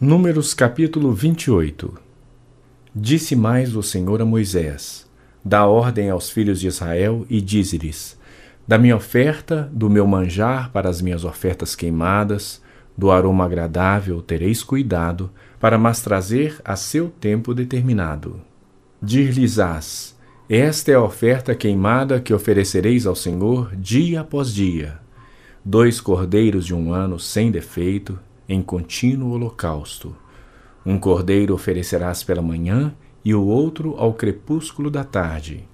Números capítulo 28 Disse mais o Senhor a Moisés: Dá ordem aos filhos de Israel e dize-lhes: Da minha oferta, do meu manjar para as minhas ofertas queimadas, do aroma agradável tereis cuidado, para mas trazer a seu tempo determinado. Dir-lhes-ás: Esta é a oferta queimada que oferecereis ao Senhor dia após dia. Dois cordeiros de um ano sem defeito, em contínuo holocausto. Um cordeiro oferecerás pela manhã e o outro ao crepúsculo da tarde.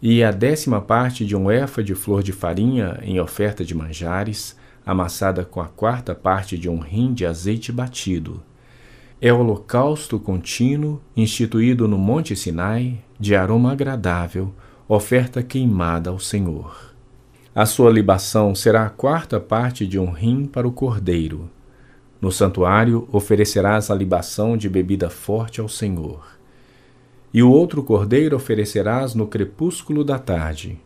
E a décima parte de um efa de flor de farinha em oferta de manjares, amassada com a quarta parte de um rim de azeite batido. É holocausto contínuo, instituído no Monte Sinai, de aroma agradável, oferta queimada ao Senhor. A sua libação será a quarta parte de um rim para o cordeiro. No santuário oferecerás a libação de bebida forte ao Senhor. E o outro cordeiro oferecerás no crepúsculo da tarde,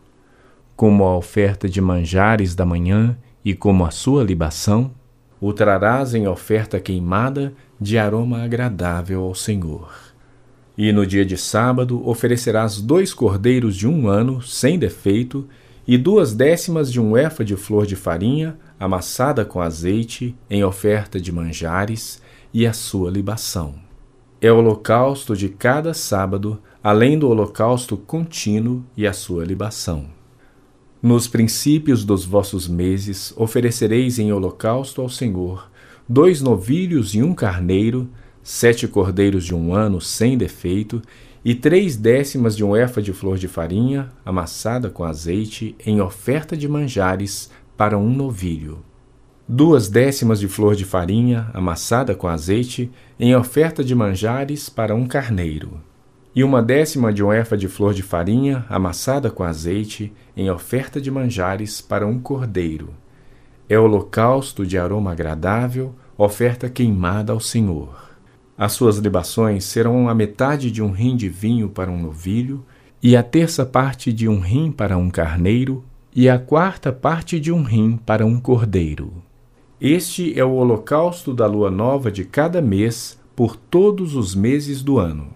como a oferta de manjares da manhã e como a sua libação, o trarás em oferta queimada de aroma agradável ao Senhor. E no dia de sábado oferecerás dois cordeiros de um ano, sem defeito, e duas décimas de um efa de flor de farinha, amassada com azeite, em oferta de manjares, e a sua libação. É o holocausto de cada sábado, além do holocausto contínuo e a sua libação. Nos princípios dos vossos meses oferecereis em holocausto ao Senhor dois novilhos e um carneiro, sete cordeiros de um ano sem defeito, e três décimas de um efa de flor de farinha, amassada com azeite, em oferta de manjares, para um novilho. Duas décimas de flor de farinha, amassada com azeite, em oferta de manjares, para um carneiro. E uma décima de um de flor de farinha, amassada com azeite, em oferta de manjares, para um cordeiro. É holocausto de aroma agradável, oferta queimada ao Senhor. As suas libações serão a metade de um rim de vinho para um novilho, e a terça parte de um rim para um carneiro, e a quarta parte de um rim para um cordeiro. Este é o holocausto da lua nova de cada mês, por todos os meses do ano.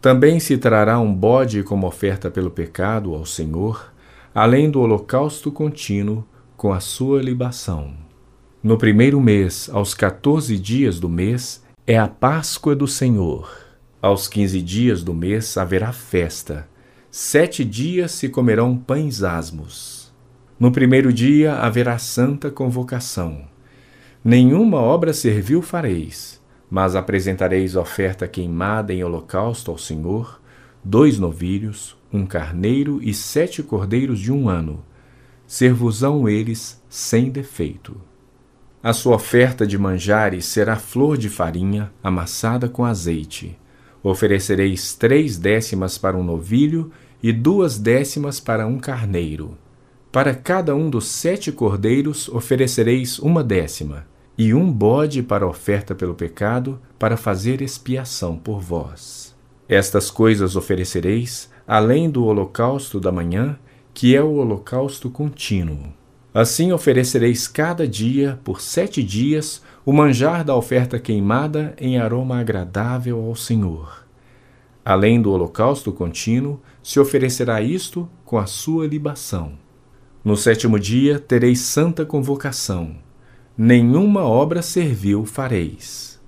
Também se trará um bode como oferta pelo pecado ao Senhor, além do holocausto contínuo com a sua libação. No primeiro mês, aos quatorze dias do mês, é a Páscoa do Senhor. Aos quinze dias do mês haverá festa. Sete dias se comerão pães asmos. No primeiro dia haverá santa convocação. Nenhuma obra servil fareis, mas apresentareis oferta queimada em holocausto ao Senhor, dois novilhos, um carneiro e sete cordeiros de um ano. Servosão eles sem defeito. A sua oferta de manjares será flor de farinha amassada com azeite. Oferecereis três décimas para um novilho e duas décimas para um carneiro. Para cada um dos sete cordeiros oferecereis uma décima, e um bode para oferta pelo pecado, para fazer expiação por vós. Estas coisas oferecereis, além do holocausto da manhã, que é o holocausto contínuo. Assim oferecereis cada dia, por sete dias, o manjar da oferta queimada em aroma agradável ao Senhor. Além do holocausto contínuo, se oferecerá isto com a sua libação. No sétimo dia tereis santa convocação. Nenhuma obra servil fareis.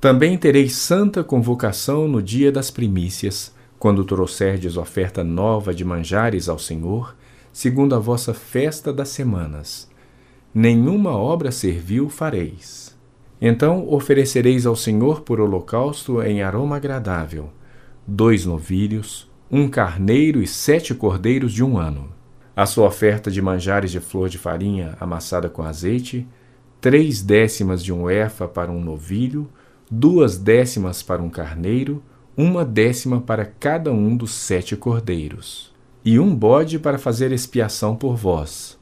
Também tereis santa convocação no dia das primícias, quando trouxerdes oferta nova de manjares ao Senhor, segundo a vossa festa das semanas. Nenhuma obra servil fareis. Então oferecereis ao Senhor por holocausto em aroma agradável dois novilhos, um carneiro e sete cordeiros de um ano. A sua oferta de manjares de flor de farinha amassada com azeite, três décimas de um efa para um novilho, duas décimas para um carneiro, uma décima para cada um dos sete cordeiros e um bode para fazer expiação por vós.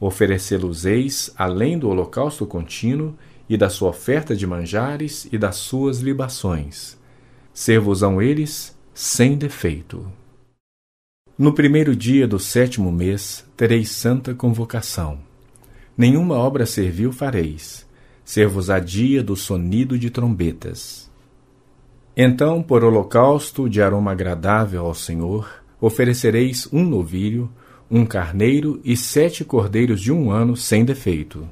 Oferecê-los-eis além do holocausto contínuo e da sua oferta de manjares e das suas libações. Ser-vos-ão eles sem defeito. No primeiro dia do sétimo mês tereis santa convocação. Nenhuma obra servil fareis. ser-vos-á dia do sonido de trombetas. Então, por holocausto de aroma agradável ao Senhor, oferecereis um novilho, um carneiro e sete cordeiros de um ano sem defeito.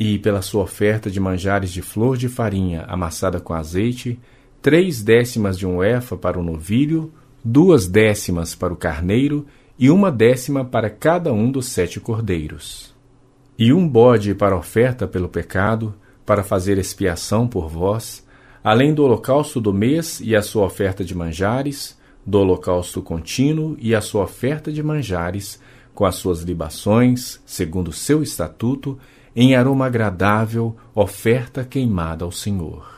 E, pela sua oferta de manjares de flor de farinha amassada com azeite, três décimas de um efa para o novilho, duas décimas para o carneiro e uma décima para cada um dos sete cordeiros. E um bode para oferta pelo pecado, para fazer expiação por vós, além do holocausto do mês e a sua oferta de manjares, do holocausto contínuo e a sua oferta de manjares, com as suas libações, segundo o seu estatuto, em aroma agradável, oferta queimada ao Senhor.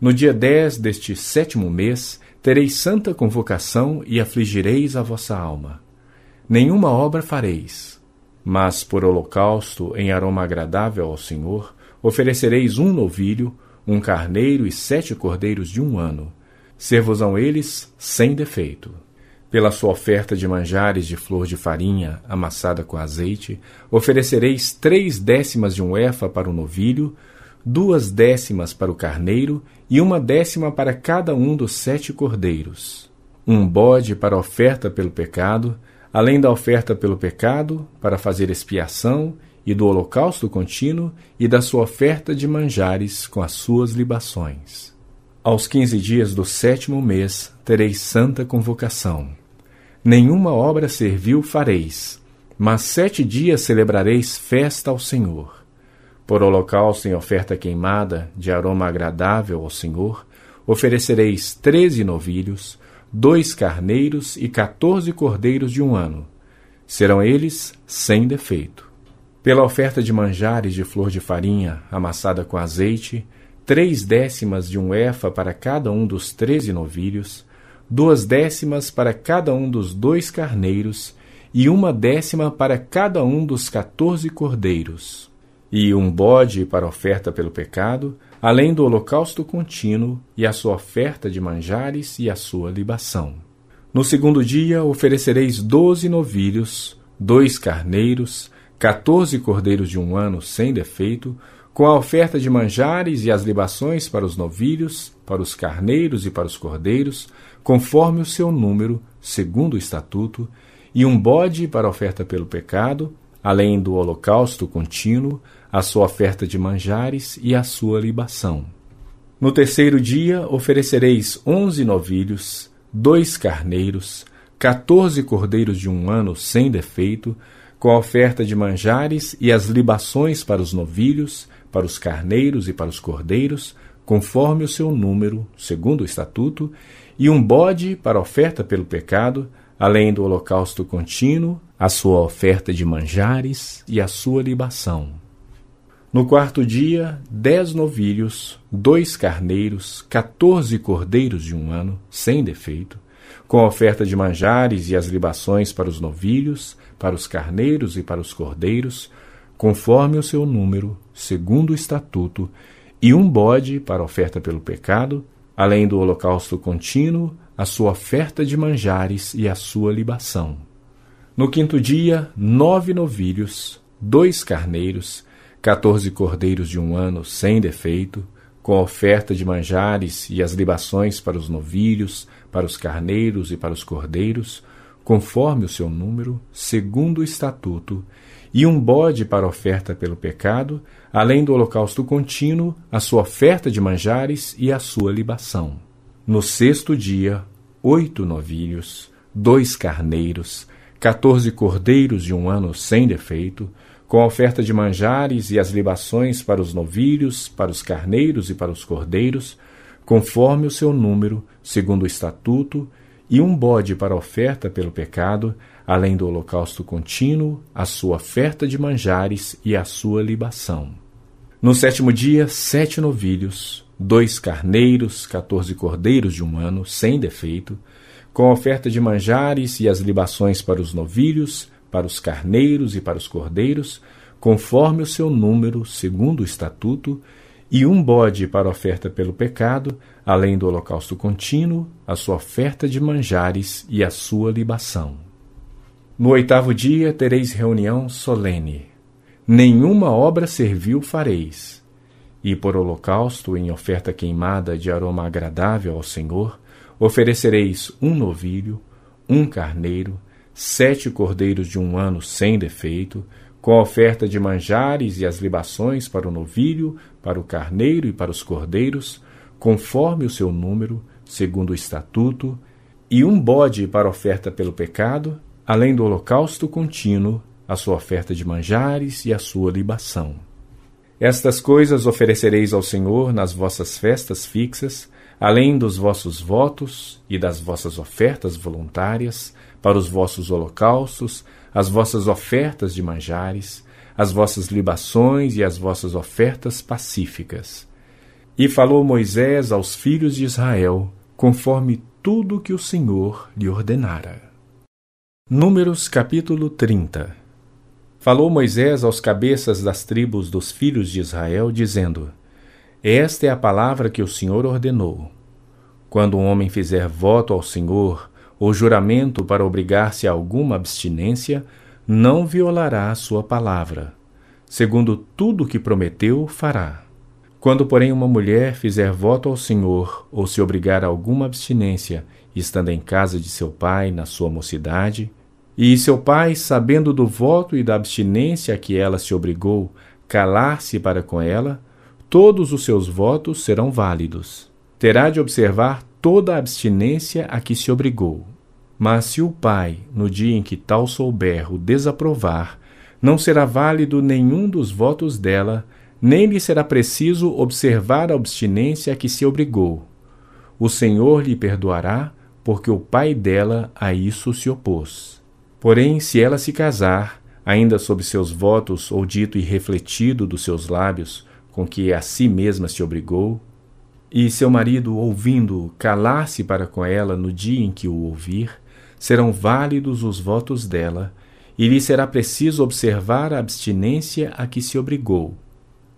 No dia dez deste sétimo mês, tereis santa convocação e afligireis a vossa alma. Nenhuma obra fareis, mas por holocausto em aroma agradável ao Senhor, oferecereis um novilho, um carneiro e sete cordeiros de um ano. Ser-vos-ão eles sem defeito. Pela sua oferta de manjares de flor de farinha amassada com azeite, oferecereis três décimas de um efa para o novilho, duas décimas para o carneiro e uma décima para cada um dos sete cordeiros. Um bode para oferta pelo pecado, além da oferta pelo pecado, para fazer expiação, e do holocausto contínuo e da sua oferta de manjares com as suas libações. Aos quinze dias do sétimo mês tereis santa convocação. Nenhuma obra servil fareis, mas sete dias celebrareis festa ao Senhor. Por holocausto em oferta queimada, de aroma agradável ao Senhor, oferecereis treze novilhos, dois carneiros e quatorze cordeiros de um ano. Serão eles sem defeito. Pela oferta de manjares de flor de farinha amassada com azeite, três décimas de um efa para cada um dos treze novilhos, duas décimas para cada um dos dois carneiros e uma décima para cada um dos quatorze cordeiros, e um bode para oferta pelo pecado, além do holocausto contínuo e a sua oferta de manjares e a sua libação. No segundo dia oferecereis doze novilhos, dois carneiros, quatorze cordeiros de um ano sem defeito, com a oferta de manjares e as libações para os novilhos, para os carneiros e para os cordeiros, conforme o seu número, segundo o estatuto, e um bode para oferta pelo pecado, além do holocausto contínuo, a sua oferta de manjares e a sua libação. No terceiro dia oferecereis onze novilhos, dois carneiros, quatorze cordeiros de um ano sem defeito, com a oferta de manjares e as libações para os novilhos, para os carneiros e para os cordeiros, conforme o seu número, segundo o estatuto, e um bode para oferta pelo pecado, além do holocausto contínuo, a sua oferta de manjares e a sua libação. No quarto dia, dez novilhos, dois carneiros, quatorze cordeiros de um ano, sem defeito, com a oferta de manjares e as libações para os novilhos, para os carneiros e para os cordeiros, conforme o seu número, segundo o estatuto, e um bode para oferta pelo pecado, além do holocausto contínuo, a sua oferta de manjares e a sua libação. No quinto dia, nove novilhos, dois carneiros, quatorze cordeiros de um ano sem defeito, com a oferta de manjares e as libações para os novilhos, para os carneiros e para os cordeiros, conforme o seu número, segundo o estatuto, e um bode para oferta pelo pecado, além do holocausto contínuo, a sua oferta de manjares e a sua libação. No sexto dia, oito novilhos, dois carneiros, quatorze cordeiros de um ano sem defeito, com a oferta de manjares e as libações para os novilhos, para os carneiros e para os cordeiros, conforme o seu número, segundo o estatuto, e um bode para oferta pelo pecado, além do holocausto contínuo, a sua oferta de manjares e a sua libação. No sétimo dia, sete novilhos, dois carneiros, quatorze cordeiros de um ano, sem defeito, com a oferta de manjares e as libações para os novilhos, para os carneiros e para os cordeiros, conforme o seu número, segundo o estatuto, e um bode para oferta pelo pecado, além do holocausto contínuo, a sua oferta de manjares e a sua libação. No oitavo dia tereis reunião solene. Nenhuma obra servil fareis. e por holocausto em oferta queimada de aroma agradável ao Senhor, oferecereis um novilho, um carneiro, sete cordeiros de um ano sem defeito, com a oferta de manjares e as libações para o novilho, para o carneiro e para os cordeiros, conforme o seu número, segundo o estatuto, e um bode para oferta pelo pecado, além do holocausto contínuo, a sua oferta de manjares e a sua libação. Estas coisas oferecereis ao Senhor nas vossas festas fixas, além dos vossos votos e das vossas ofertas voluntárias, para os vossos holocaustos, as vossas ofertas de manjares, as vossas libações e as vossas ofertas pacíficas. E falou Moisés aos filhos de Israel, conforme tudo que o Senhor lhe ordenara. Números capítulo 30 Falou Moisés aos cabeças das tribos dos filhos de Israel, dizendo: Esta é a palavra que o Senhor ordenou. Quando um homem fizer voto ao Senhor, ou juramento para obrigar-se a alguma abstinência, não violará a sua palavra. Segundo tudo o que prometeu, fará. Quando, porém, uma mulher fizer voto ao Senhor, ou se obrigar a alguma abstinência, estando em casa de seu pai na sua mocidade, e seu pai, sabendo do voto e da abstinência a que ela se obrigou, calar-se para com ela, todos os seus votos serão válidos. Terá de observar toda a abstinência a que se obrigou. Mas se o pai, no dia em que tal souber, o desaprovar, não será válido nenhum dos votos dela, nem lhe será preciso observar a abstinência a que se obrigou. O Senhor lhe perdoará, porque o pai dela a isso se opôs. Porém, se ela se casar, ainda sob seus votos ou dito e refletido dos seus lábios, com que a si mesma se obrigou, e seu marido, ouvindo, calar-se para com ela no dia em que o ouvir, serão válidos os votos dela, e lhe será preciso observar a abstinência a que se obrigou.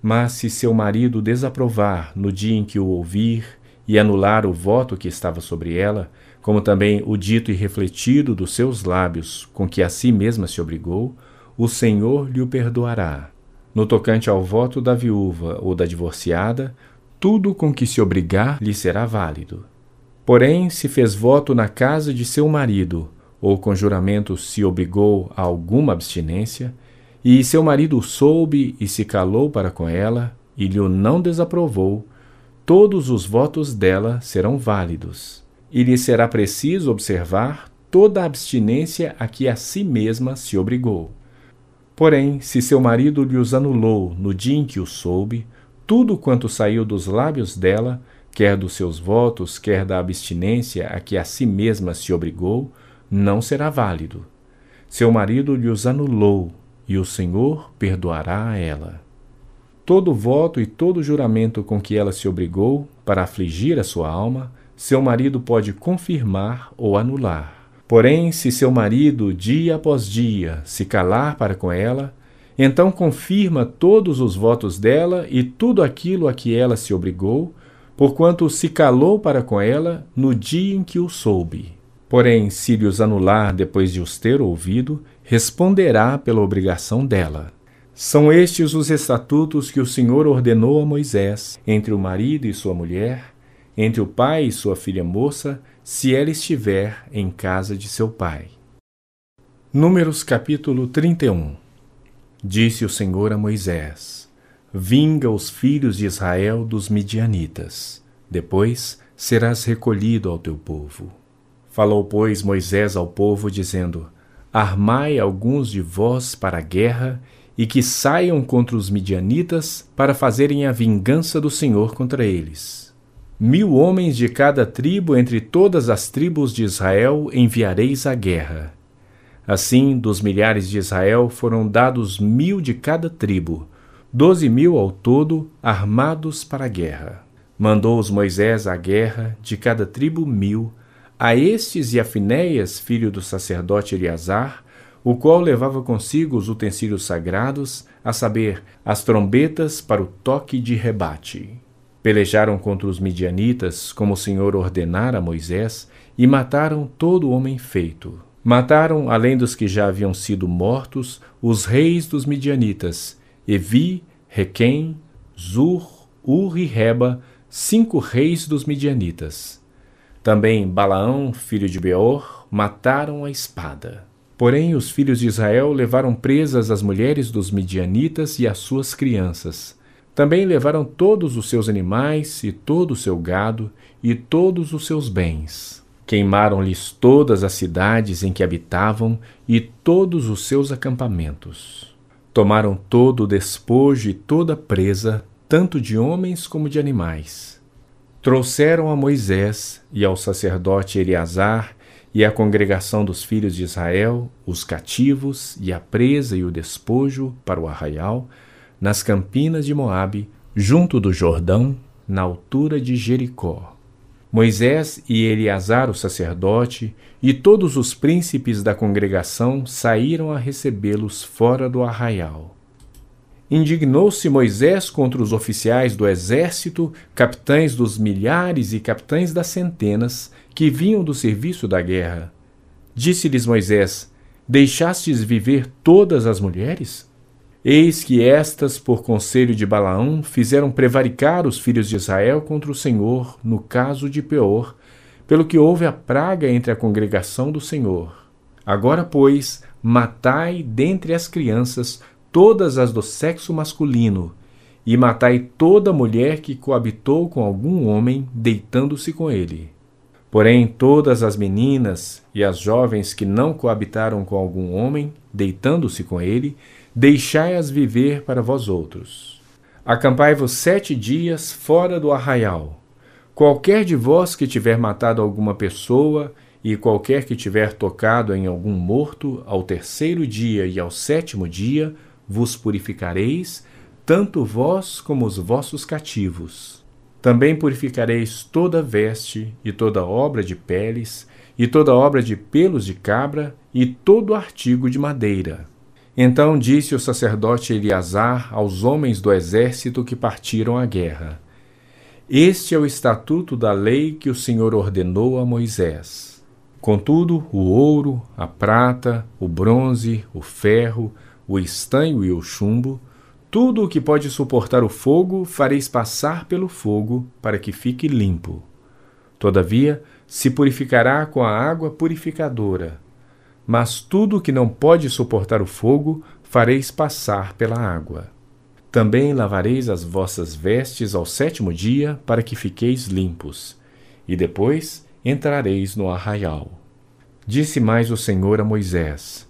Mas se seu marido desaprovar no dia em que o ouvir e anular o voto que estava sobre ela, como também o dito e refletido dos seus lábios, com que a si mesma se obrigou, o Senhor lhe o perdoará. No tocante ao voto da viúva ou da divorciada, tudo com que se obrigar lhe será válido. Porém, se fez voto na casa de seu marido, ou com juramento se obrigou a alguma abstinência, e seu marido soube e se calou para com ela, e lhe o não desaprovou, todos os votos dela serão válidos e lhe será preciso observar toda a abstinência a que a si mesma se obrigou. Porém, se seu marido lhe os anulou no dia em que o soube, tudo quanto saiu dos lábios dela, quer dos seus votos, quer da abstinência a que a si mesma se obrigou, não será válido. Seu marido lhe os anulou, e o Senhor perdoará a ela. Todo voto e todo juramento com que ela se obrigou para afligir a sua alma, seu marido pode confirmar ou anular. Porém, se seu marido, dia após dia, se calar para com ela, então confirma todos os votos dela e tudo aquilo a que ela se obrigou, porquanto se calou para com ela no dia em que o soube. Porém, se lhe os anular depois de os ter ouvido, responderá pela obrigação dela. São estes os estatutos que o Senhor ordenou a Moisés entre o marido e sua mulher, entre o pai e sua filha moça, se ela estiver em casa de seu pai. Números capítulo 31 Disse o Senhor a Moisés: Vinga os filhos de Israel dos midianitas. Depois serás recolhido ao teu povo. Falou, pois, Moisés ao povo, dizendo: Armai alguns de vós para a guerra e que saiam contra os midianitas para fazerem a vingança do Senhor contra eles. Mil homens de cada tribo entre todas as tribos de Israel enviareis à guerra. Assim, dos milhares de Israel foram dados mil de cada tribo, doze mil ao todo, armados para a guerra. Mandou-os Moisés à guerra, de cada tribo mil, a estes e a Finéias, filho do sacerdote Eleazar, o qual levava consigo os utensílios sagrados, a saber, as trombetas para o toque de rebate. Pelejaram contra os midianitas, como o Senhor ordenara a Moisés, e mataram todo homem feito. Mataram, além dos que já haviam sido mortos, os reis dos midianitas, Evi, Requem, Zur, Ur e Reba, cinco reis dos midianitas. Também Balaão, filho de Beor, mataram a espada. Porém, os filhos de Israel levaram presas as mulheres dos midianitas e as suas crianças. Também levaram todos os seus animais e todo o seu gado e todos os seus bens. Queimaram-lhes todas as cidades em que habitavam e todos os seus acampamentos. Tomaram todo o despojo e toda a presa, tanto de homens como de animais. Trouxeram a Moisés e ao sacerdote Eleazar e à congregação dos filhos de Israel os cativos e a presa e o despojo para o arraial, nas campinas de Moabe, junto do Jordão, na altura de Jericó. Moisés e Eleazar, o sacerdote, e todos os príncipes da congregação saíram a recebê-los fora do arraial. Indignou-se Moisés contra os oficiais do exército, capitães dos milhares e capitães das centenas, que vinham do serviço da guerra. Disse-lhes Moisés: Deixastes viver todas as mulheres? Eis que estas, por conselho de Balaão, fizeram prevaricar os filhos de Israel contra o Senhor, no caso de Peor, pelo que houve a praga entre a congregação do Senhor. Agora, pois, matai dentre as crianças todas as do sexo masculino, e matai toda mulher que coabitou com algum homem, deitando-se com ele. Porém, todas as meninas e as jovens que não coabitaram com algum homem, deitando-se com ele, deixai-as viver para vós outros. Acampai-vos sete dias fora do arraial. Qualquer de vós que tiver matado alguma pessoa, e qualquer que tiver tocado em algum morto, ao terceiro dia e ao sétimo dia, vos purificareis, tanto vós como os vossos cativos. Também purificareis toda veste, e toda obra de peles, e toda obra de pelos de cabra, e todo artigo de madeira. Então disse o sacerdote Eleazar aos homens do exército que partiram à guerra: Este é o estatuto da lei que o Senhor ordenou a Moisés. Contudo, o ouro, a prata, o bronze, o ferro, o estanho e o chumbo, tudo o que pode suportar o fogo fareis passar pelo fogo, para que fique limpo. Todavia, se purificará com a água purificadora. Mas tudo o que não pode suportar o fogo fareis passar pela água. Também lavareis as vossas vestes ao sétimo dia, para que fiqueis limpos, e depois entrareis no arraial. Disse mais o Senhor a Moisés: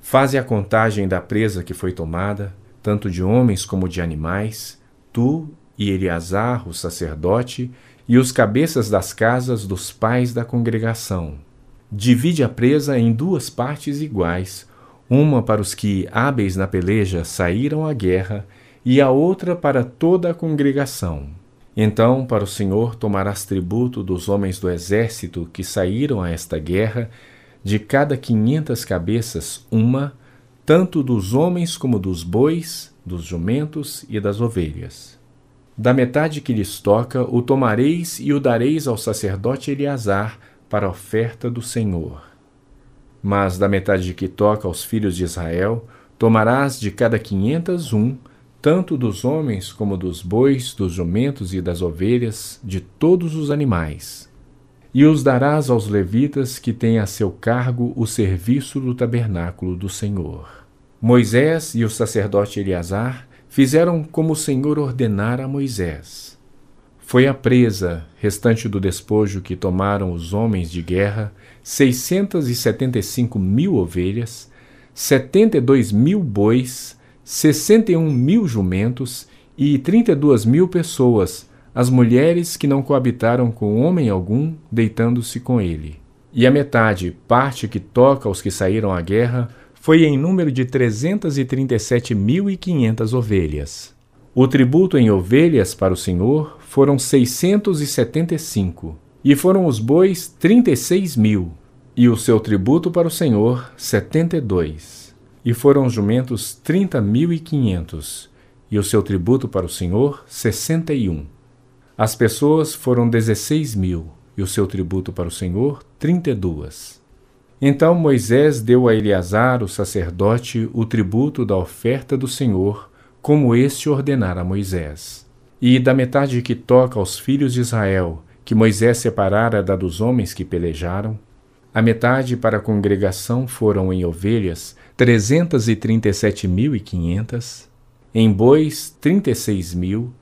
Faze a contagem da presa que foi tomada, tanto de homens como de animais, tu e Eleazar, o sacerdote, e os cabeças das casas dos pais da congregação. Divide a presa em duas partes iguais, uma para os que, hábeis na peleja, saíram à guerra, e a outra para toda a congregação. Então, para o Senhor tomarás tributo dos homens do exército que saíram a esta guerra, de cada quinhentas cabeças, uma, tanto dos homens como dos bois, dos jumentos e das ovelhas. Da metade que lhes toca, o tomareis e o dareis ao sacerdote Eleazar para a oferta do Senhor. Mas da metade que toca aos filhos de Israel, tomarás de cada quinhentas um, tanto dos homens como dos bois, dos jumentos e das ovelhas, de todos os animais e os darás aos levitas que têm a seu cargo o serviço do tabernáculo do Senhor. Moisés e o sacerdote Eleazar fizeram como o Senhor ordenara a Moisés. Foi a presa, restante do despojo que tomaram os homens de guerra, seiscentas e setenta e cinco mil ovelhas, setenta e dois mil bois, sessenta e um mil jumentos e trinta e duas mil pessoas, as mulheres que não coabitaram com homem algum, deitando-se com ele. E a metade, parte que toca aos que saíram à guerra, foi em número de trezentas e trinta e sete mil e quinhentas ovelhas. O tributo em ovelhas para o Senhor foram seiscentos e setenta e cinco, e foram os bois trinta e seis mil, e o seu tributo para o Senhor setenta e dois, e foram os jumentos trinta mil e quinhentos, e o seu tributo para o Senhor sessenta e um. As pessoas foram dezesseis mil, e o seu tributo para o Senhor, trinta e duas. Então Moisés deu a Eleazar, o sacerdote, o tributo da oferta do Senhor, como este ordenara a Moisés. E da metade que toca aos filhos de Israel, que Moisés separara da dos homens que pelejaram, a metade para a congregação foram em ovelhas trezentas e trinta e sete mil e quinhentas, em bois trinta e seis mil,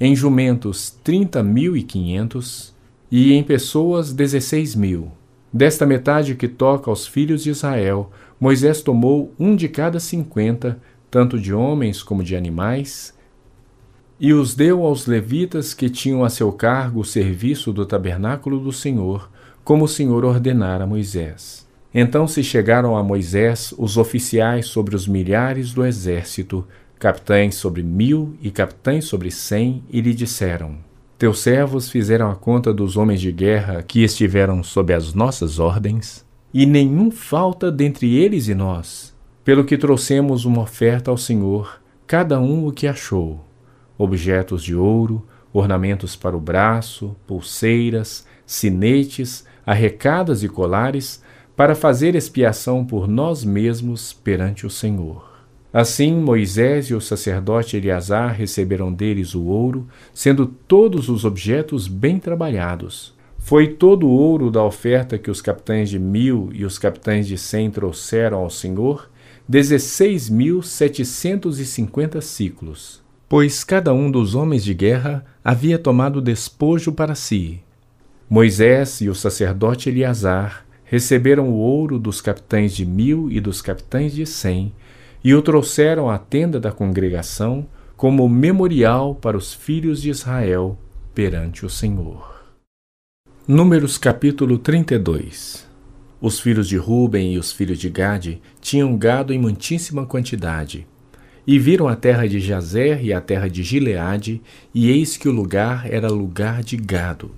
em jumentos trinta mil e quinhentos, e em pessoas dezesseis mil. Desta metade que toca aos filhos de Israel, Moisés tomou um de cada cinquenta, tanto de homens como de animais, e os deu aos levitas que tinham a seu cargo o serviço do tabernáculo do Senhor, como o Senhor ordenara a Moisés. Então se chegaram a Moisés os oficiais sobre os milhares do exército, capitães sobre mil e capitães sobre cem, e lhe disseram: Teus servos fizeram a conta dos homens de guerra que estiveram sob as nossas ordens, e nenhum falta dentre eles e nós, pelo que trouxemos uma oferta ao Senhor, cada um o que achou objetos de ouro, ornamentos para o braço, pulseiras, sinetes, arrecadas e colares, para fazer expiação por nós mesmos perante o Senhor. Assim Moisés e o sacerdote Eleazar receberam deles o ouro, sendo todos os objetos bem trabalhados. Foi todo o ouro da oferta que os capitães de mil e os capitães de cem trouxeram ao Senhor, dezesseis mil setecentos e cinquenta ciclos pois cada um dos homens de guerra havia tomado despojo para si. Moisés e o sacerdote Eleazar receberam o ouro dos capitães de mil e dos capitães de cem e o trouxeram à tenda da congregação como memorial para os filhos de Israel perante o Senhor. Números capítulo 32 Os filhos de Ruben e os filhos de Gade tinham gado em muitíssima quantidade, e viram a terra de Jazer e a terra de Gileade, e eis que o lugar era lugar de gado.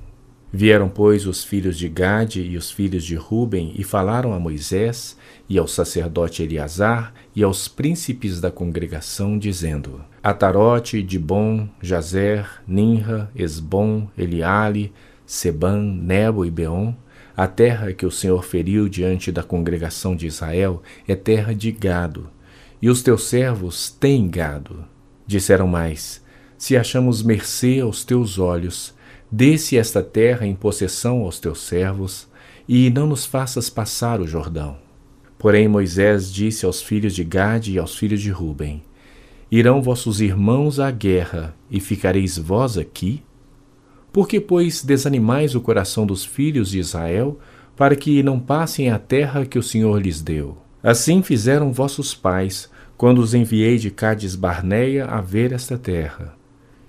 Vieram, pois, os filhos de Gade e os filhos de Ruben e falaram a Moisés e ao sacerdote Eleazar e aos príncipes da congregação, dizendo: Atarote, Dibon, Jazer, Ninra, Esbom, Eliale, Seban, Nebo e Beon, a terra que o Senhor feriu diante da congregação de Israel é terra de gado e os teus servos têm gado. Disseram mais: Se achamos mercê aos teus olhos, desce esta terra em possessão aos teus servos, e não nos faças passar o Jordão. Porém Moisés disse aos filhos de Gade e aos filhos de Ruben: Irão vossos irmãos à guerra, e ficareis vós aqui? Por que, pois, desanimais o coração dos filhos de Israel, para que não passem a terra que o Senhor lhes deu? Assim fizeram vossos pais, quando os enviei de Cádiz Barneia a ver esta terra.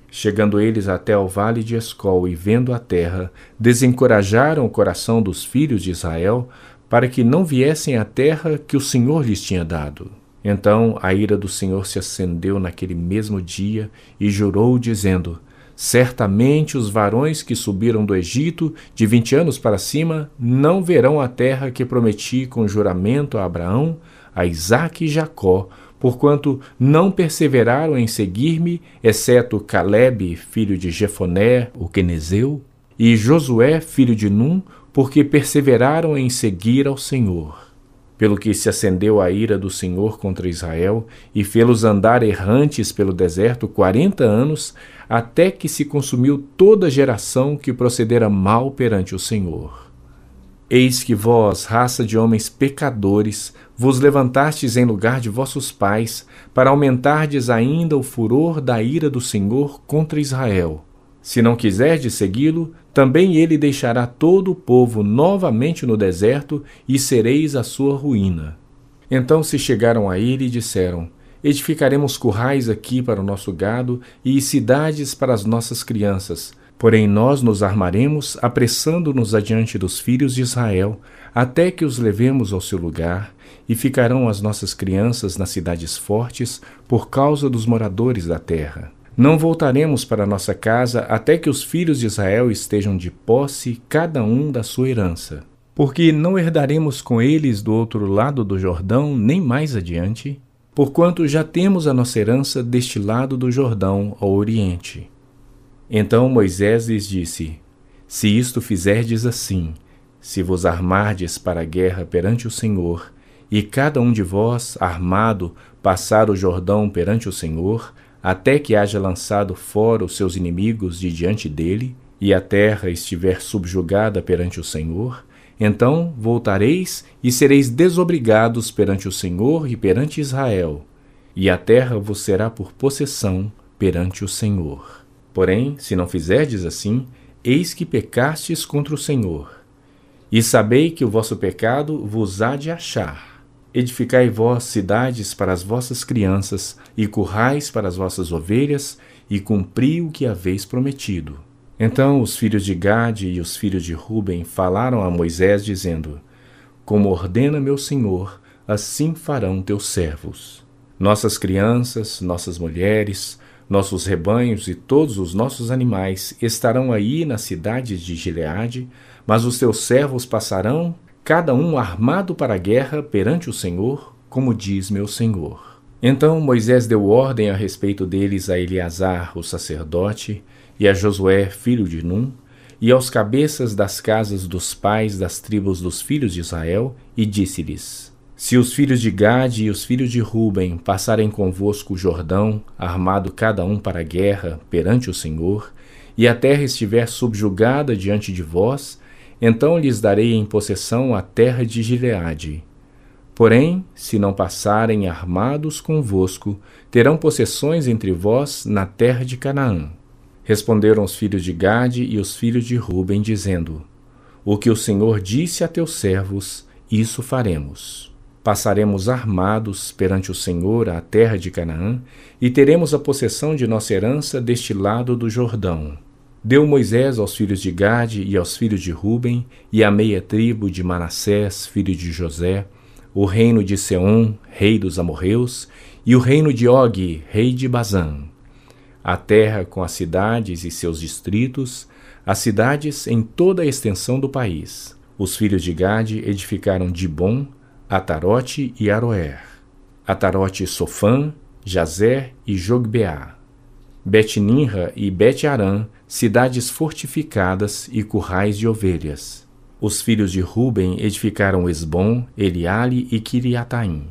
Chegando eles até ao vale de Escol e vendo a terra, desencorajaram o coração dos filhos de Israel para que não viessem à terra que o Senhor lhes tinha dado. Então a ira do Senhor se acendeu naquele mesmo dia e jurou, dizendo: Certamente os varões que subiram do Egito de vinte anos para cima não verão a terra que prometi com juramento a Abraão, a Isaque e Jacó, porquanto não perseveraram em seguir-me, exceto Caleb, filho de Jefoné, o quenezeu, e Josué, filho de Num, porque perseveraram em seguir ao Senhor pelo que se acendeu a ira do Senhor contra Israel e fê-los andar errantes pelo deserto quarenta anos, até que se consumiu toda geração que procedera mal perante o Senhor. Eis que vós, raça de homens pecadores, vos levantastes em lugar de vossos pais, para aumentardes ainda o furor da ira do Senhor contra Israel. Se não quiserdes segui-lo, também ele deixará todo o povo novamente no deserto e sereis a sua ruína. Então se chegaram a ele e disseram: Edificaremos currais aqui para o nosso gado e cidades para as nossas crianças. Porém, nós nos armaremos, apressando-nos adiante dos filhos de Israel, até que os levemos ao seu lugar, e ficarão as nossas crianças nas cidades fortes, por causa dos moradores da terra. Não voltaremos para nossa casa até que os filhos de Israel estejam de posse, cada um da sua herança. Porque não herdaremos com eles do outro lado do Jordão, nem mais adiante, porquanto já temos a nossa herança deste lado do Jordão ao oriente. Então Moisés lhes disse: Se isto fizerdes assim, se vos armardes para a guerra perante o Senhor, e cada um de vós, armado, passar o Jordão perante o Senhor, até que haja lançado fora os seus inimigos de diante dele, e a terra estiver subjugada perante o Senhor, então voltareis e sereis desobrigados perante o Senhor e perante Israel, e a terra vos será por possessão perante o Senhor. Porém, se não fizerdes assim, eis que pecastes contra o Senhor. E sabei que o vosso pecado vos há de achar. Edificai vós cidades para as vossas crianças, e currais para as vossas ovelhas, e cumpri o que haveis prometido. Então os filhos de Gade e os filhos de Ruben falaram a Moisés, dizendo: Como ordena meu senhor, assim farão teus servos. Nossas crianças, nossas mulheres, nossos rebanhos e todos os nossos animais estarão aí nas cidades de Gileade, mas os teus servos passarão, cada um armado para a guerra perante o Senhor, como diz meu senhor. Então Moisés deu ordem a respeito deles a Eleazar, o sacerdote, e a Josué, filho de Num, e aos cabeças das casas dos pais das tribos dos filhos de Israel, e disse-lhes: Se os filhos de Gade e os filhos de Ruben passarem convosco o Jordão, armado cada um para a guerra perante o Senhor, e a terra estiver subjugada diante de vós, então lhes darei em possessão a terra de Gileade. Porém, se não passarem armados convosco, terão possessões entre vós na terra de Canaã. Responderam os filhos de Gade e os filhos de Ruben, dizendo: O que o Senhor disse a teus servos, isso faremos. Passaremos armados perante o Senhor à terra de Canaã e teremos a possessão de nossa herança deste lado do Jordão. Deu Moisés aos filhos de Gade e aos filhos de Ruben e à meia tribo de Manassés, filho de José, o reino de Seom, rei dos amorreus, e o reino de Og, rei de Bazã a terra com as cidades e seus distritos, as cidades em toda a extensão do país. Os filhos de Gade edificaram Dibon, Atarote e Aroer. Atarote Sofã, Jazer e Jogbeá. Bet-Ninra e Bet-Arã, cidades fortificadas e currais de ovelhas. Os filhos de Ruben edificaram Esbom, Eliale e Kiriataim.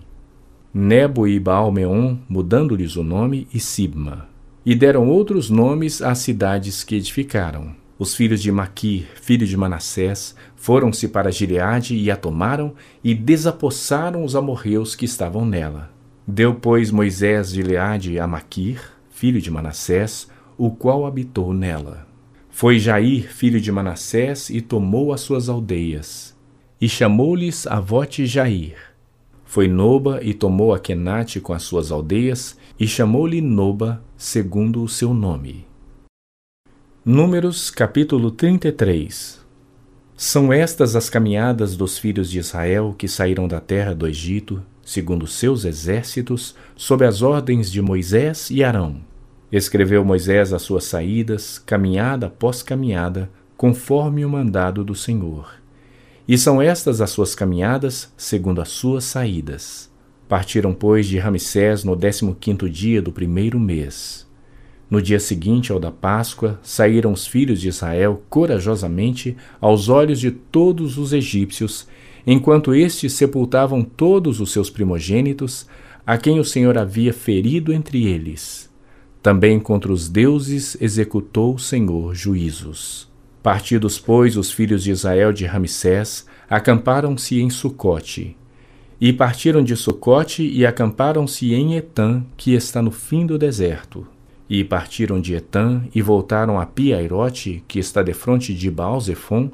Nebo e Baalmeon, mudando-lhes o nome, e Sibma e deram outros nomes às cidades que edificaram. Os filhos de Maquir, filho de Manassés, foram-se para Gileade e a tomaram e desapossaram os amorreus que estavam nela. Deu, pois, Moisés Gileade a Maquir, filho de Manassés, o qual habitou nela. Foi Jair, filho de Manassés, e tomou as suas aldeias. E chamou-lhes Avote Jair. Foi Noba e tomou a Kenate com as suas aldeias, e chamou-lhe Noba, segundo o seu nome. Números capítulo 33 São estas as caminhadas dos filhos de Israel que saíram da terra do Egito, segundo seus exércitos, sob as ordens de Moisés e Arão. Escreveu Moisés as suas saídas, caminhada após caminhada, conforme o mandado do Senhor e são estas as suas caminhadas, segundo as suas saídas. Partiram, pois, de Ramsés no décimo quinto dia do primeiro mês. No dia seguinte ao da Páscoa, saíram os filhos de Israel corajosamente aos olhos de todos os egípcios, enquanto estes sepultavam todos os seus primogênitos, a quem o Senhor havia ferido entre eles. Também contra os deuses executou o Senhor juízos. Partidos, pois, os filhos de Israel de Ramsés, acamparam-se em Sucote. E partiram de Sucote e acamparam-se em Etã, que está no fim do deserto. E partiram de Etã e voltaram a Piairote, que está defronte de Baal-Zephon,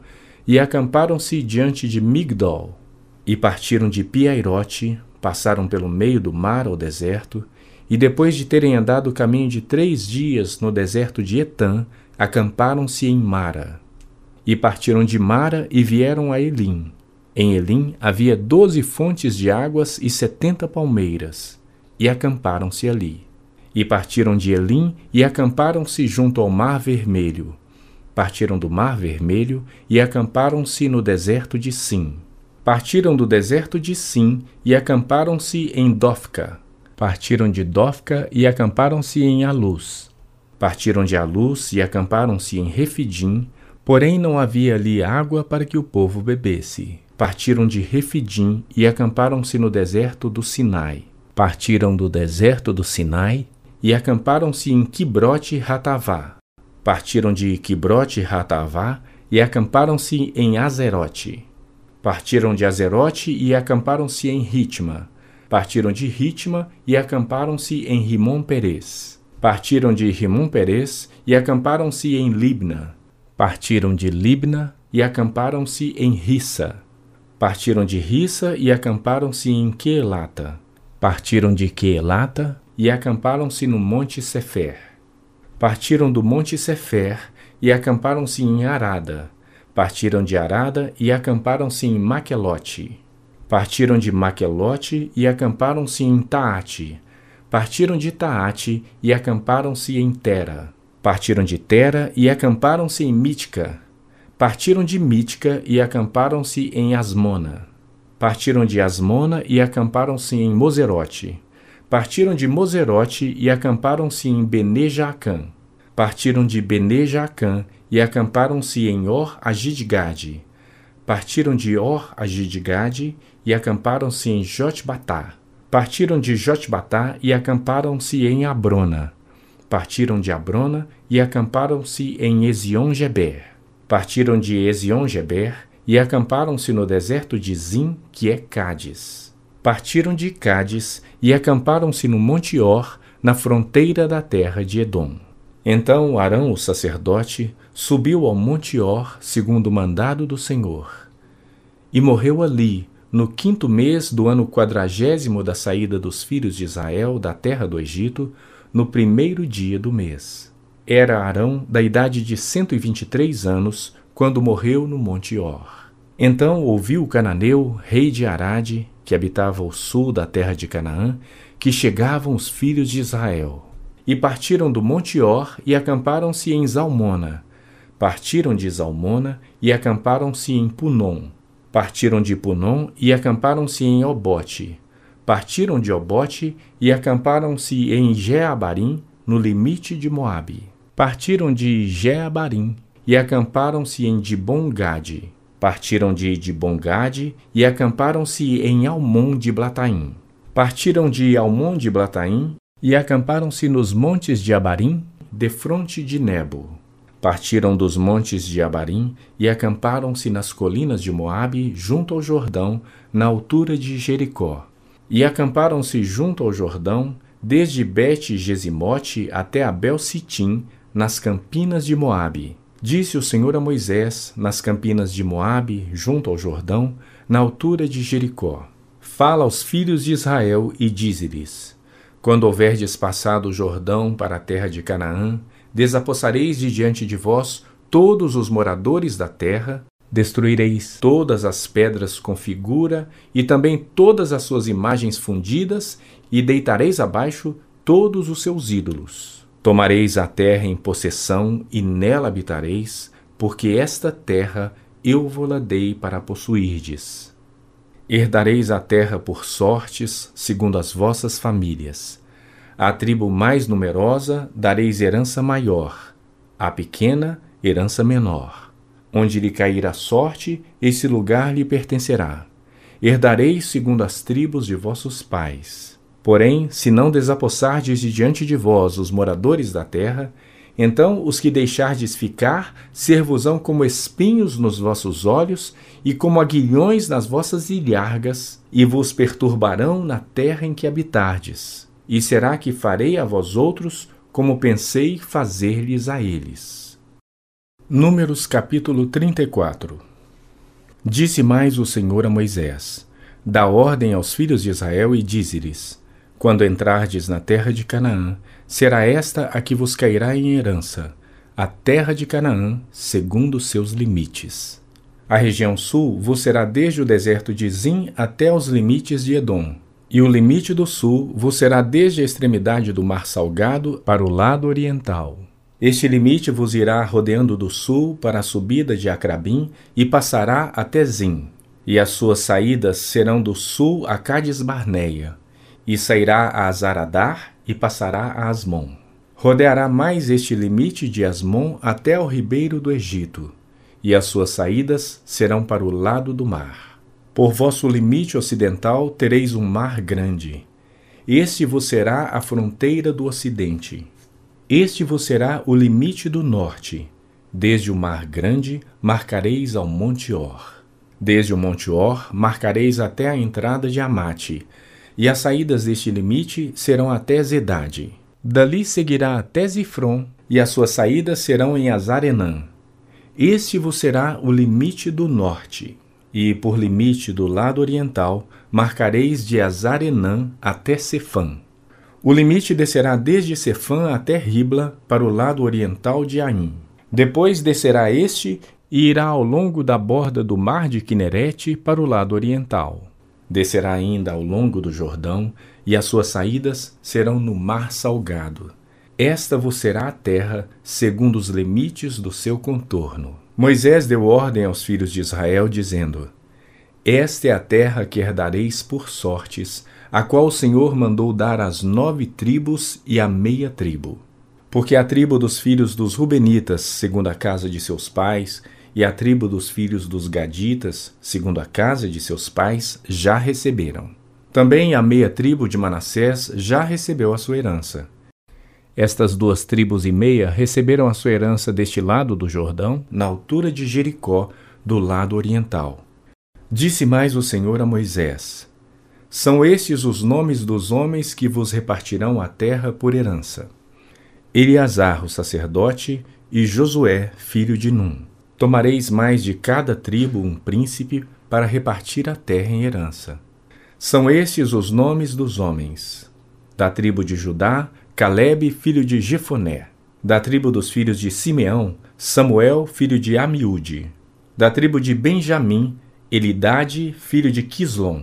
e acamparam-se diante de Migdol. E partiram de Piairote, passaram pelo meio do mar ao deserto, e depois de terem andado o caminho de três dias no deserto de Etã, acamparam-se em Mara. E partiram de Mara e vieram a Elim. Em Elim havia doze fontes de águas e setenta palmeiras, e acamparam-se ali. E partiram de Elim e acamparam-se junto ao Mar Vermelho. Partiram do Mar Vermelho e acamparam-se no deserto de Sim. Partiram do deserto de Sim e acamparam-se em Dofca. Partiram de Dofca e acamparam-se em Aluz. Partiram de Aluz e acamparam-se em Refidim, porém não havia ali água para que o povo bebesse. Partiram de Refidim e acamparam-se no deserto do Sinai. Partiram do deserto do Sinai e acamparam-se em Quibrote Ratavá. Partiram de Quibrote Ratavá e acamparam-se em Azerote. Partiram de Azerote e acamparam-se em Ritma. Partiram de Ritma e acamparam-se em Rimon Perez. Partiram de Rimon Perez e acamparam-se em Libna. Partiram de Libna e acamparam-se em Rissa. Partiram de Rissa e acamparam-se em Quelata. Partiram de Quelata e acamparam-se no Monte Sefer. Partiram do Monte Sefer e acamparam-se em Arada. Partiram de Arada e acamparam-se em Maquelote. Partiram de Maquelote e acamparam-se em Taate. Partiram de Taate e acamparam-se em Tera. Partiram de Tera e acamparam-se em Mítica. Partiram de Mítica e acamparam-se em Asmona. Partiram de Asmona e acamparam-se em Moserote. Partiram de Moserote e acamparam-se em Benejacã. Partiram de Benejacã e acamparam-se em Or Agidgade. Partiram de Or Agidgade e acamparam-se em Jotbatá. Partiram de Jotbatá e acamparam-se em Abrona. Partiram de Abrona e acamparam-se em Ezion-Geber. Partiram de Ezion-Geber e acamparam-se no deserto de Zim, que é Cádiz. Partiram de Cádiz e acamparam-se no Monte Or, na fronteira da terra de Edom. Então Arão, o sacerdote, subiu ao Monte Or, segundo o mandado do Senhor. E morreu ali, no quinto mês do ano quadragésimo da saída dos filhos de Israel da terra do Egito, no primeiro dia do mês. Era Arão da idade de 123 anos quando morreu no Monte Or. Então ouviu o cananeu, rei de Arade, que habitava ao sul da terra de Canaã, que chegavam os filhos de Israel. E partiram do Monte Or e acamparam-se em Zalmona. Partiram de Zalmona e acamparam-se em Punom. Partiram de Punom e acamparam-se em Obote. Partiram de Obote e acamparam-se em Jeabarim, no limite de Moabe partiram de Jeabarim e acamparam-se em Dibongade. Partiram de Dibongade e acamparam-se em Almon de Blataim. Partiram de Almon de Blataim e acamparam-se nos montes de Abarim, defronte de Nebo. Partiram dos montes de Abarim e acamparam-se nas colinas de Moabe, junto ao Jordão, na altura de Jericó. E acamparam-se junto ao Jordão, desde Bet-Gesimote até Abel-Sitim, nas campinas de Moabe. Disse o Senhor a Moisés, nas campinas de Moabe, junto ao Jordão, na altura de Jericó: Fala aos filhos de Israel e dize-lhes: Quando houverdes passado o Jordão para a terra de Canaã, desapossareis de diante de vós todos os moradores da terra, destruireis todas as pedras com figura e também todas as suas imagens fundidas, e deitareis abaixo todos os seus ídolos. Tomareis a terra em possessão e nela habitareis, porque esta terra eu vou-la dei para possuirdes. Herdareis a terra por sortes, segundo as vossas famílias. À tribo mais numerosa dareis herança maior, à pequena, herança menor. Onde lhe cair a sorte, esse lugar lhe pertencerá. Herdareis segundo as tribos de vossos pais. Porém, se não desapossardes de diante de vós os moradores da terra, então os que deixardes ficar ser-vos-ão como espinhos nos vossos olhos e como aguilhões nas vossas ilhargas, e vos perturbarão na terra em que habitardes. E será que farei a vós outros como pensei fazer-lhes a eles. Números capítulo 34 Disse mais o Senhor a Moisés: Dá ordem aos filhos de Israel e dize-lhes: quando entrardes na terra de Canaã, será esta a que vos cairá em herança, a terra de Canaã, segundo seus limites. A região sul vos será desde o deserto de Zim até os limites de Edom, e o limite do sul vos será desde a extremidade do mar salgado para o lado oriental. Este limite vos irá rodeando do sul para a subida de Acrabim e passará até Zim, e as suas saídas serão do sul a Cades Barneia e sairá a Azaradar e passará a Asmon. Rodeará mais este limite de Asmon até ao ribeiro do Egito, e as suas saídas serão para o lado do mar. Por vosso limite ocidental tereis um mar grande. este vos será a fronteira do ocidente. Este vos será o limite do norte. Desde o mar grande marcareis ao monte Or. Desde o monte Or marcareis até a entrada de Amate, e as saídas deste limite serão até Zedade. Dali seguirá até Zifron, e as suas saídas serão em Azarenã. Este vos será o limite do norte, e por limite do lado oriental marcareis de Azarenã até Cefã. O limite descerá desde Cefã até Ribla, para o lado oriental de Aim. Depois descerá este e irá ao longo da borda do mar de Quinerete para o lado oriental. Descerá ainda ao longo do Jordão, e as suas saídas serão no mar salgado. Esta vos será a terra, segundo os limites do seu contorno. Moisés deu ordem aos filhos de Israel, dizendo: Esta é a terra que herdareis por sortes, a qual o Senhor mandou dar às nove tribos e à meia tribo. Porque a tribo dos filhos dos Rubenitas, segundo a casa de seus pais, e a tribo dos filhos dos Gaditas, segundo a casa de seus pais, já receberam. Também a meia tribo de Manassés já recebeu a sua herança. Estas duas tribos e meia receberam a sua herança deste lado do Jordão, na altura de Jericó, do lado oriental. Disse mais o Senhor a Moisés: São estes os nomes dos homens que vos repartirão a terra por herança: Eleazar, o sacerdote, e Josué, filho de Num. Tomareis mais de cada tribo um príncipe para repartir a terra em herança. São estes os nomes dos homens. Da tribo de Judá, Caleb, filho de Jefoné. Da tribo dos filhos de Simeão, Samuel, filho de Amiúde. Da tribo de Benjamim, Elidade, filho de Quislon.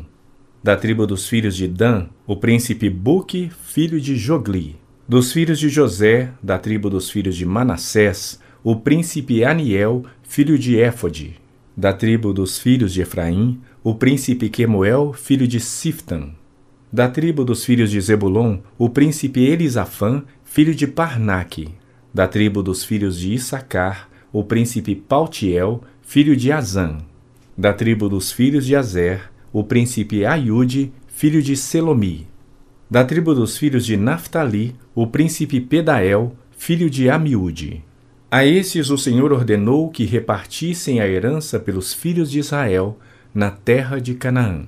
Da tribo dos filhos de Dan, o príncipe Buque, filho de Jogli. Dos filhos de José, da tribo dos filhos de Manassés, o príncipe Aniel, filho de Éfode. Da tribo dos filhos de Efraim, o príncipe Quemuel, filho de Siftan. Da tribo dos filhos de Zebulon, o príncipe Elisafã, filho de Parnaque. Da tribo dos filhos de Issacar, o príncipe Paltiel, filho de Azan. Da tribo dos filhos de Azer, o príncipe Aiude, filho de Selomi. Da tribo dos filhos de Naphtali, o príncipe Pedael, filho de Amiúde. A estes o Senhor ordenou que repartissem a herança pelos filhos de Israel na terra de Canaã.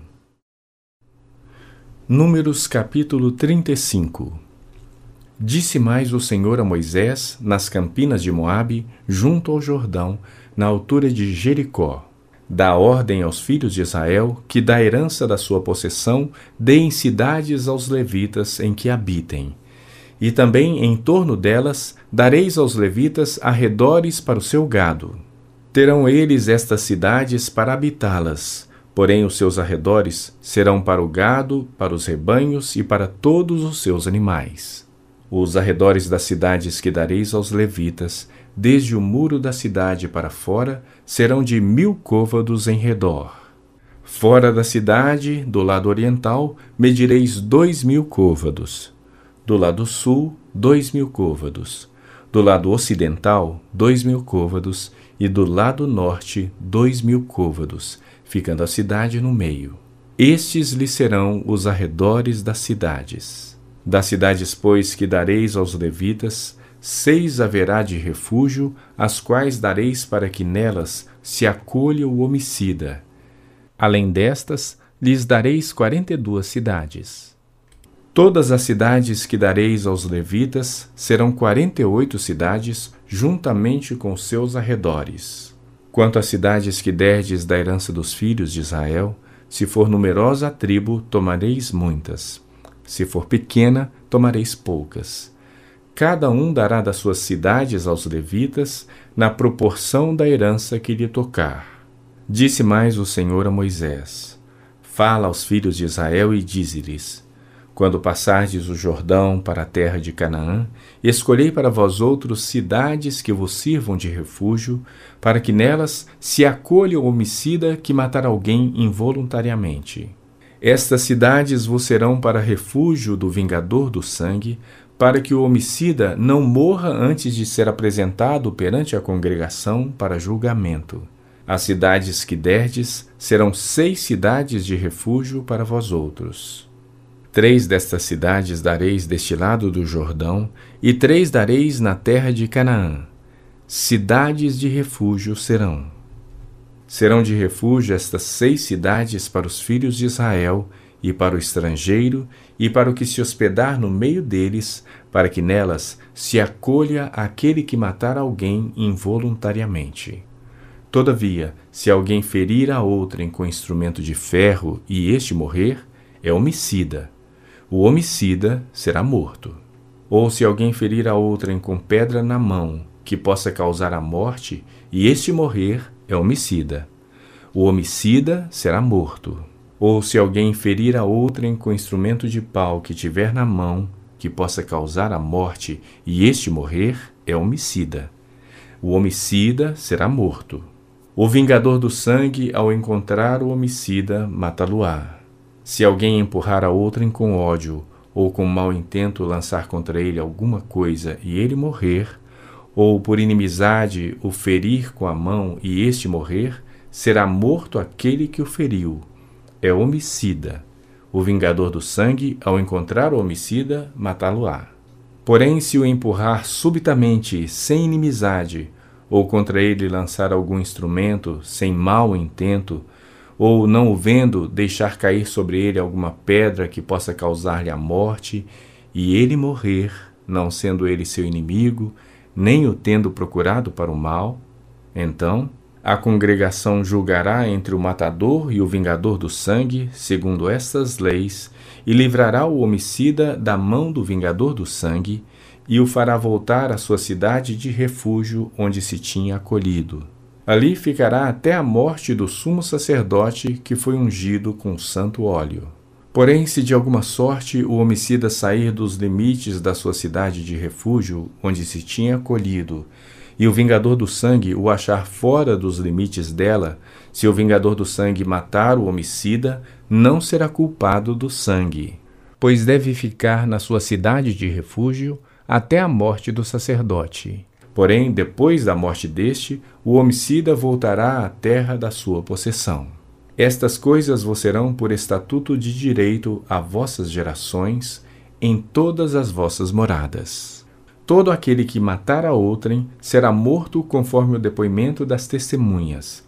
Números capítulo 35 Disse mais o Senhor a Moisés, nas campinas de Moabe, junto ao Jordão, na altura de Jericó: Dá ordem aos filhos de Israel que da herança da sua possessão deem cidades aos levitas em que habitem. E também em torno delas dareis aos levitas arredores para o seu gado. Terão eles estas cidades para habitá-las, porém os seus arredores serão para o gado, para os rebanhos e para todos os seus animais. Os arredores das cidades que dareis aos levitas, desde o muro da cidade para fora, serão de mil côvados em redor. Fora da cidade, do lado oriental, medireis dois mil côvados do lado sul, dois mil côvados. Do lado ocidental, dois mil côvados. E do lado norte, dois mil côvados, ficando a cidade no meio. Estes lhe serão os arredores das cidades. Das cidades, pois, que dareis aos levitas, seis haverá de refúgio, as quais dareis para que nelas se acolha o homicida. Além destas, lhes dareis quarenta e duas cidades. Todas as cidades que dareis aos levitas serão quarenta e oito cidades, juntamente com seus arredores. Quanto às cidades que derdes da herança dos filhos de Israel, se for numerosa a tribo, tomareis muitas. Se for pequena, tomareis poucas. Cada um dará das suas cidades aos levitas, na proporção da herança que lhe tocar. Disse mais o Senhor a Moisés: Fala aos filhos de Israel e dize-lhes: quando passardes o Jordão para a terra de Canaã, escolhei para vós outros cidades que vos sirvam de refúgio, para que nelas se acolha o homicida que matar alguém involuntariamente. Estas cidades vos serão para refúgio do vingador do sangue, para que o homicida não morra antes de ser apresentado perante a congregação para julgamento. As cidades que derdes serão seis cidades de refúgio para vós outros. Três destas cidades dareis deste lado do Jordão, e três dareis na terra de Canaã. Cidades de refúgio serão. Serão de refúgio estas seis cidades para os filhos de Israel, e para o estrangeiro, e para o que se hospedar no meio deles, para que nelas se acolha aquele que matar alguém involuntariamente. Todavia, se alguém ferir a outrem com instrumento de ferro e este morrer, é homicida o homicida será morto. Ou se alguém ferir a outrem com pedra na mão, que possa causar a morte, e este morrer, é homicida. O homicida será morto. Ou se alguém ferir a outrem com instrumento de pau que tiver na mão, que possa causar a morte, e este morrer, é homicida. O homicida será morto. O vingador do sangue, ao encontrar o homicida, mata-lo-á. Se alguém empurrar a outrem com ódio, ou com mau intento lançar contra ele alguma coisa e ele morrer, ou por inimizade o ferir com a mão e este morrer, será morto aquele que o feriu. É homicida. O vingador do sangue, ao encontrar o homicida, matá-lo-á. Porém, se o empurrar subitamente, sem inimizade, ou contra ele lançar algum instrumento, sem mau intento, ou não o vendo, deixar cair sobre ele alguma pedra que possa causar-lhe a morte, e ele morrer, não sendo ele seu inimigo, nem o tendo procurado para o mal, então a congregação julgará entre o matador e o vingador do sangue, segundo estas leis, e livrará o homicida da mão do vingador do sangue, e o fará voltar à sua cidade de refúgio onde se tinha acolhido Ali ficará até a morte do sumo sacerdote que foi ungido com santo óleo. Porém, se de alguma sorte o homicida sair dos limites da sua cidade de refúgio, onde se tinha acolhido, e o vingador do sangue o achar fora dos limites dela, se o vingador do sangue matar o homicida, não será culpado do sangue, pois deve ficar na sua cidade de refúgio até a morte do sacerdote. Porém, depois da morte deste, o homicida voltará à terra da sua possessão. Estas coisas vos serão por estatuto de direito a vossas gerações, em todas as vossas moradas. Todo aquele que matar a outrem será morto conforme o depoimento das testemunhas.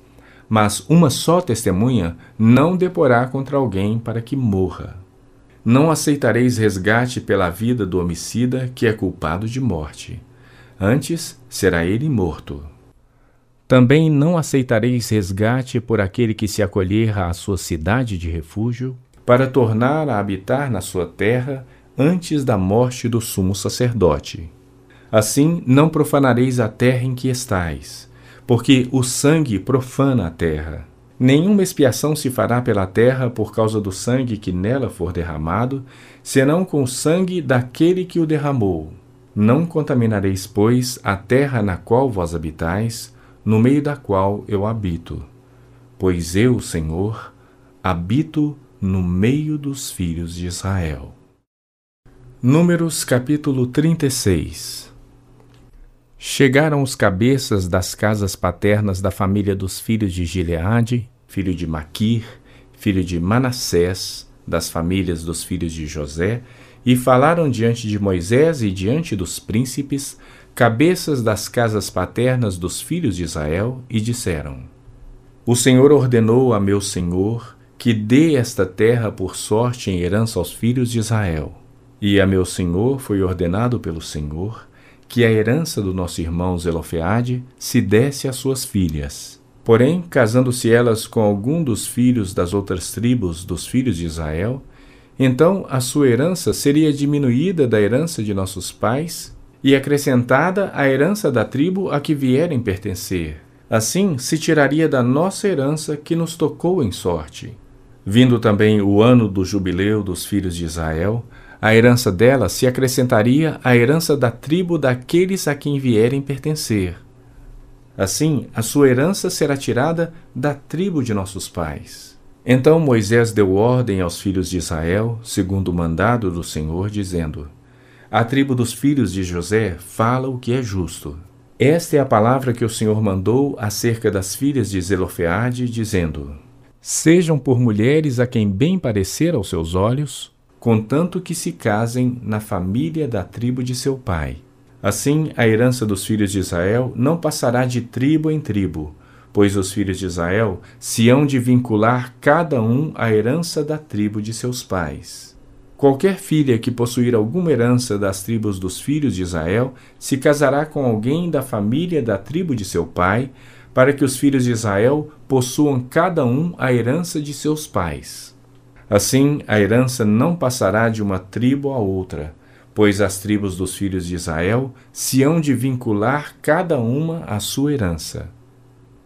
Mas uma só testemunha não deporá contra alguém para que morra. Não aceitareis resgate pela vida do homicida que é culpado de morte antes será ele morto. Também não aceitareis resgate por aquele que se acolher à sua cidade de refúgio, para tornar a habitar na sua terra antes da morte do sumo sacerdote. Assim não profanareis a terra em que estais, porque o sangue profana a terra. Nenhuma expiação se fará pela terra por causa do sangue que nela for derramado, senão com o sangue daquele que o derramou não contaminareis, pois, a terra na qual vós habitais, no meio da qual eu habito. Pois eu, Senhor, habito no meio dos filhos de Israel. Números capítulo 36 Chegaram os cabeças das casas paternas da família dos filhos de Gileade, filho de Maquir, filho de Manassés, das famílias dos filhos de José, e falaram diante de Moisés e diante dos príncipes, cabeças das casas paternas dos filhos de Israel, e disseram: O Senhor ordenou a meu senhor que dê esta terra por sorte em herança aos filhos de Israel. E a meu senhor foi ordenado pelo Senhor que a herança do nosso irmão Zelofeade se desse às suas filhas. Porém, casando-se elas com algum dos filhos das outras tribos dos filhos de Israel, então a sua herança seria diminuída da herança de nossos pais e acrescentada à herança da tribo a que vierem pertencer. Assim se tiraria da nossa herança que nos tocou em sorte. Vindo também o ano do jubileu dos filhos de Israel, a herança dela se acrescentaria à herança da tribo daqueles a quem vierem pertencer. Assim, a sua herança será tirada da tribo de nossos pais. Então Moisés deu ordem aos filhos de Israel, segundo o mandado do Senhor, dizendo: A tribo dos filhos de José fala o que é justo. Esta é a palavra que o Senhor mandou acerca das filhas de Zelofeade, dizendo: Sejam por mulheres a quem bem parecer aos seus olhos, contanto que se casem na família da tribo de seu pai. Assim, a herança dos filhos de Israel não passará de tribo em tribo, pois os filhos de Israel se hão de vincular cada um à herança da tribo de seus pais. Qualquer filha que possuir alguma herança das tribos dos filhos de Israel se casará com alguém da família da tribo de seu pai, para que os filhos de Israel possuam cada um a herança de seus pais. Assim, a herança não passará de uma tribo a outra, pois as tribos dos filhos de Israel se hão de vincular cada uma à sua herança.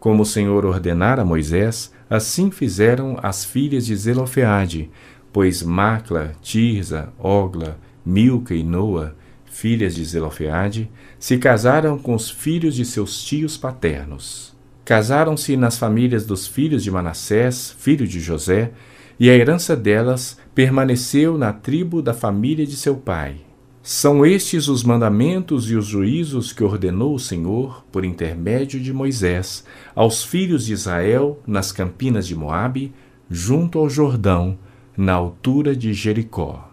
Como o Senhor ordenara a Moisés, assim fizeram as filhas de Zelofeade, pois Macla, Tirza, Ogla, Milca e Noa, filhas de Zelofeade, se casaram com os filhos de seus tios paternos. Casaram-se nas famílias dos filhos de Manassés, filho de José, e a herança delas permaneceu na tribo da família de seu pai. São estes os mandamentos e os juízos que ordenou o Senhor, por intermédio de Moisés, aos filhos de Israel nas campinas de Moabe, junto ao Jordão, na altura de Jericó.